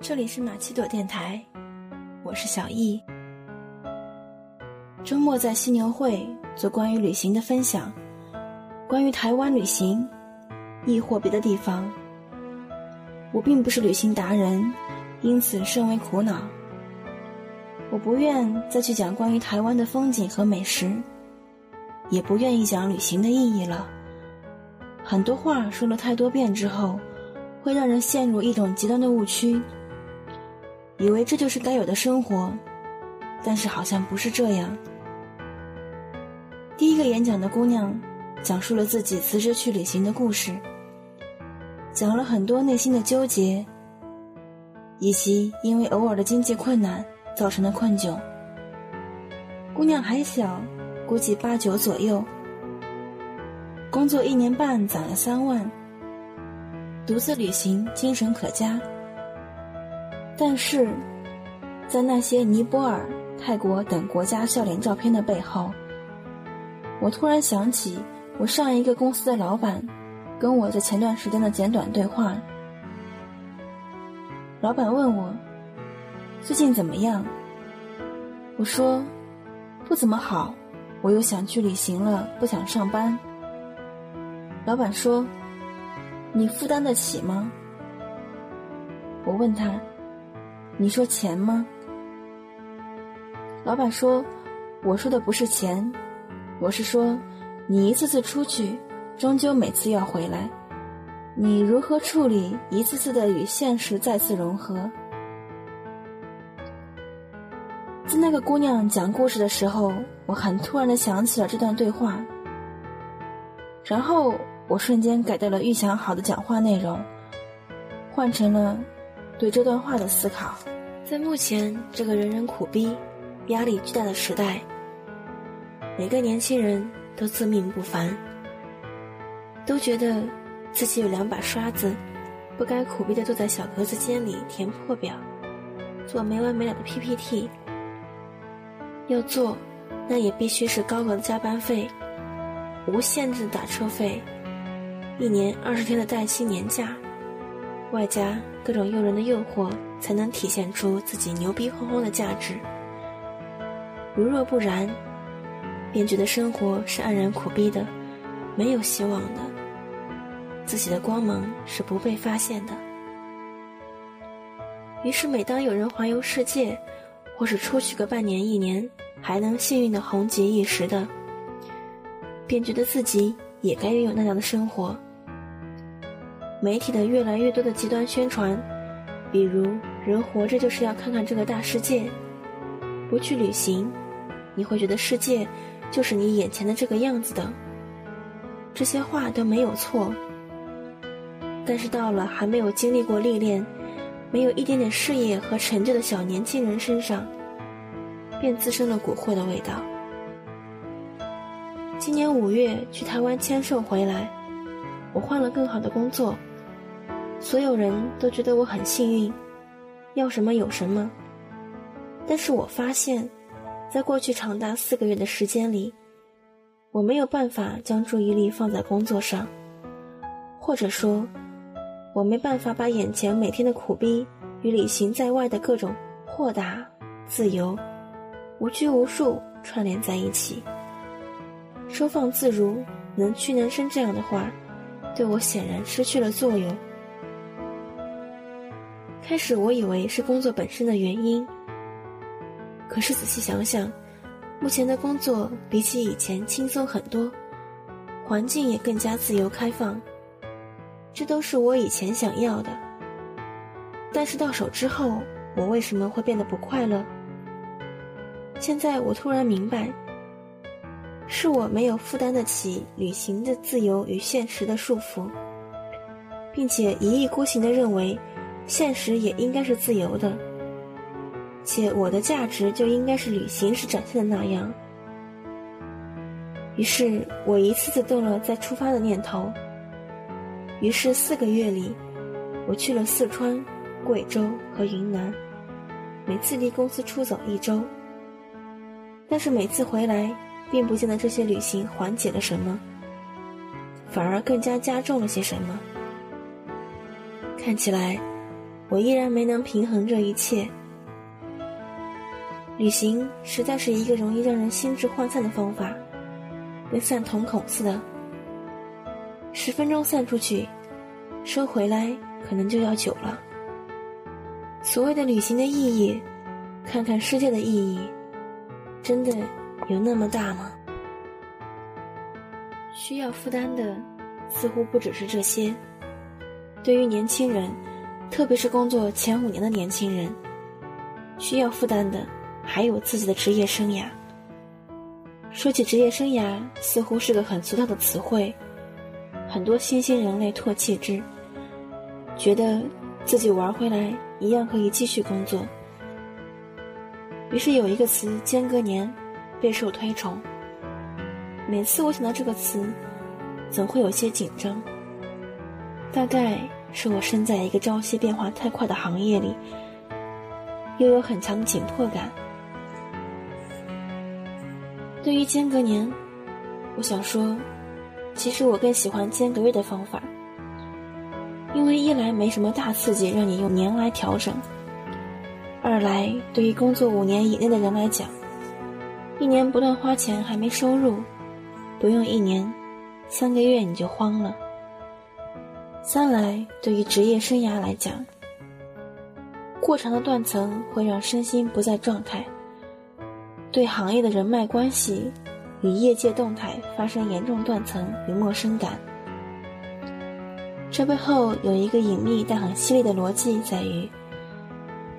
这里是马奇朵电台，我是小易。周末在犀牛会做关于旅行的分享，关于台湾旅行，亦或别的地方。我并不是旅行达人，因此甚为苦恼。我不愿再去讲关于台湾的风景和美食，也不愿意讲旅行的意义了。很多话说了太多遍之后，会让人陷入一种极端的误区，以为这就是该有的生活，但是好像不是这样。第一个演讲的姑娘，讲述了自己辞职去旅行的故事，讲了很多内心的纠结，以及因为偶尔的经济困难造成的困窘。姑娘还小，估计八九左右。工作一年半攒了三万，独自旅行精神可嘉。但是，在那些尼泊尔、泰国等国家笑脸照片的背后，我突然想起我上一个公司的老板跟我在前段时间的简短对话。老板问我最近怎么样，我说不怎么好，我又想去旅行了，不想上班。老板说：“你负担得起吗？”我问他：“你说钱吗？”老板说：“我说的不是钱，我是说，你一次次出去，终究每次要回来，你如何处理一次次的与现实再次融合？”在那个姑娘讲故事的时候，我很突然的想起了这段对话，然后。我瞬间改掉了预想好的讲话内容，换成了对这段话的思考。在目前这个人人苦逼、压力巨大的时代，每个年轻人都自命不凡，都觉得自己有两把刷子，不该苦逼的坐在小格子间里填破表，做没完没了的 PPT。要做，那也必须是高额的加班费，无限制的打车费。一年二十天的带薪年假，外加各种诱人的诱惑，才能体现出自己牛逼哄哄的价值。如若不然，便觉得生活是黯然苦逼的，没有希望的，自己的光芒是不被发现的。于是，每当有人环游世界，或是出去个半年一年，还能幸运的红极一时的，便觉得自己也该拥有那样的生活。媒体的越来越多的极端宣传，比如“人活着就是要看看这个大世界”，不去旅行，你会觉得世界就是你眼前的这个样子的。这些话都没有错，但是到了还没有经历过历练、没有一点点事业和成就的小年轻人身上，便滋生了蛊惑的味道。今年五月去台湾签售回来，我换了更好的工作。所有人都觉得我很幸运，要什么有什么。但是我发现，在过去长达四个月的时间里，我没有办法将注意力放在工作上，或者说，我没办法把眼前每天的苦逼与旅行在外的各种豁达、自由、无拘无束串联在一起。收放自如、能屈能伸这样的话，对我显然失去了作用。开始我以为是工作本身的原因，可是仔细想想，目前的工作比起以前轻松很多，环境也更加自由开放，这都是我以前想要的。但是到手之后，我为什么会变得不快乐？现在我突然明白，是我没有负担得起旅行的自由与现实的束缚，并且一意孤行的认为。现实也应该是自由的，且我的价值就应该是旅行时展现的那样。于是我一次次动了再出发的念头。于是四个月里，我去了四川、贵州和云南，每次离公司出走一周。但是每次回来，并不见得这些旅行缓解了什么，反而更加加重了些什么。看起来。我依然没能平衡这一切。旅行实在是一个容易让人心智涣散的方法，跟散瞳孔似的，十分钟散出去，收回来可能就要久了。所谓的旅行的意义，看看世界的意义，真的有那么大吗？需要负担的似乎不只是这些。对于年轻人，特别是工作前五年的年轻人，需要负担的。还有自己的职业生涯。说起职业生涯，似乎是个很俗套的词汇，很多新兴人类唾弃之，觉得自己玩回来一样可以继续工作。于是有一个词“间隔年”备受推崇。每次我想到这个词，总会有些紧张。大概是我身在一个朝夕变化太快的行业里，又有很强的紧迫感。对于间隔年，我想说，其实我更喜欢间隔月的方法，因为一来没什么大刺激让你用年来调整，二来对于工作五年以内的人来讲，一年不断花钱还没收入，不用一年，三个月你就慌了。三来对于职业生涯来讲，过长的断层会让身心不在状态。对行业的人脉关系与业界动态发生严重断层与陌生感，这背后有一个隐秘但很犀利的逻辑，在于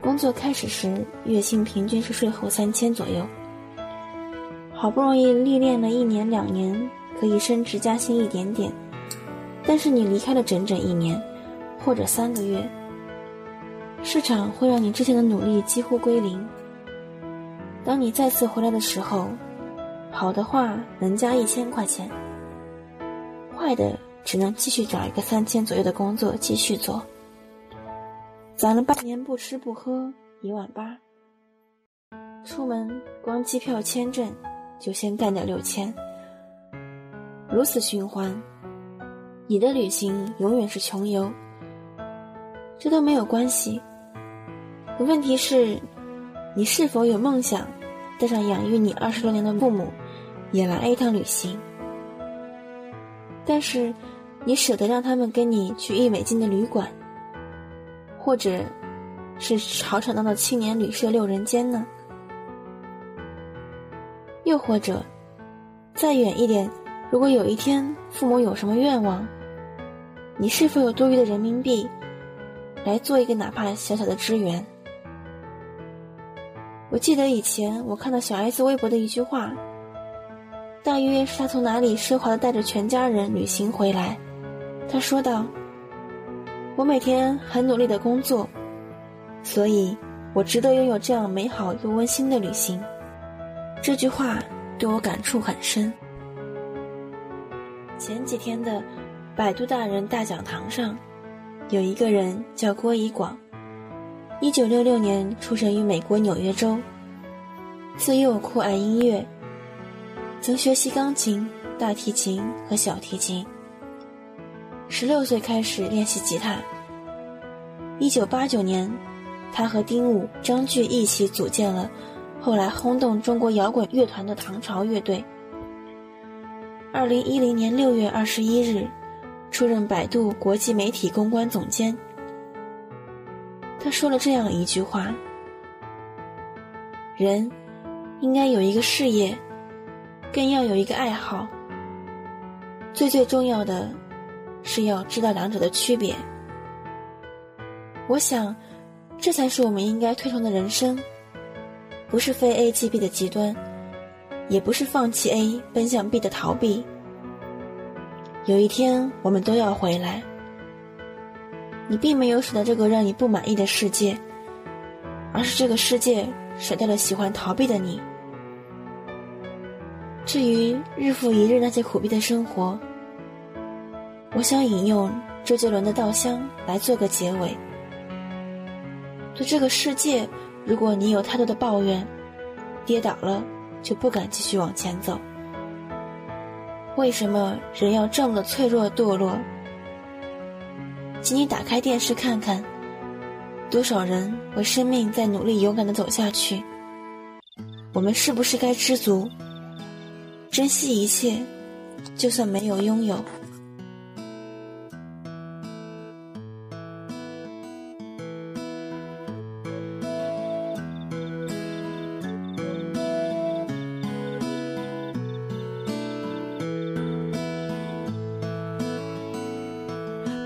工作开始时月薪平均是税后三千左右，好不容易历练了一年两年，可以升职加薪一点点，但是你离开了整整一年或者三个月，市场会让你之前的努力几乎归零。当你再次回来的时候，好的话能加一千块钱，坏的只能继续找一个三千左右的工作继续做。攒了半年不吃不喝一万八，出门光机票签证就先干掉六千，如此循环，你的旅行永远是穷游。这都没有关系，可问题是，你是否有梦想？带上养育你二十多年的父母，也来一趟旅行。但是，你舍得让他们跟你去一美金的旅馆，或者，是吵吵闹闹青年旅社六人间呢？又或者，再远一点，如果有一天父母有什么愿望，你是否有多余的人民币，来做一个哪怕小小的支援？我记得以前我看到小 S 微博的一句话，大约是他从哪里奢华的带着全家人旅行回来。他说道：“我每天很努力的工作，所以我值得拥有这样美好又温馨的旅行。”这句话对我感触很深。前几天的百度大人大讲堂上，有一个人叫郭以广。一九六六年出生于美国纽约州，自幼酷爱音乐，曾学习钢琴、大提琴和小提琴。十六岁开始练习吉他。一九八九年，他和丁武、张炬一起组建了后来轰动中国摇滚乐团的唐朝乐队。二零一零年六月二十一日，出任百度国际媒体公关总监。他说了这样一句话：“人应该有一个事业，更要有一个爱好。最最重要的，是要知道两者的区别。我想，这才是我们应该推崇的人生，不是非 A 即 B 的极端，也不是放弃 A 奔向 B 的逃避。有一天，我们都要回来。”你并没有舍得这个让你不满意的世界，而是这个世界舍掉了喜欢逃避的你。至于日复一日那些苦逼的生活，我想引用周杰伦的《稻香》来做个结尾。对这个世界，如果你有太多的抱怨，跌倒了就不敢继续往前走。为什么人要这么的脆弱堕落？请你打开电视看看，多少人为生命在努力勇敢的走下去？我们是不是该知足，珍惜一切，就算没有拥有？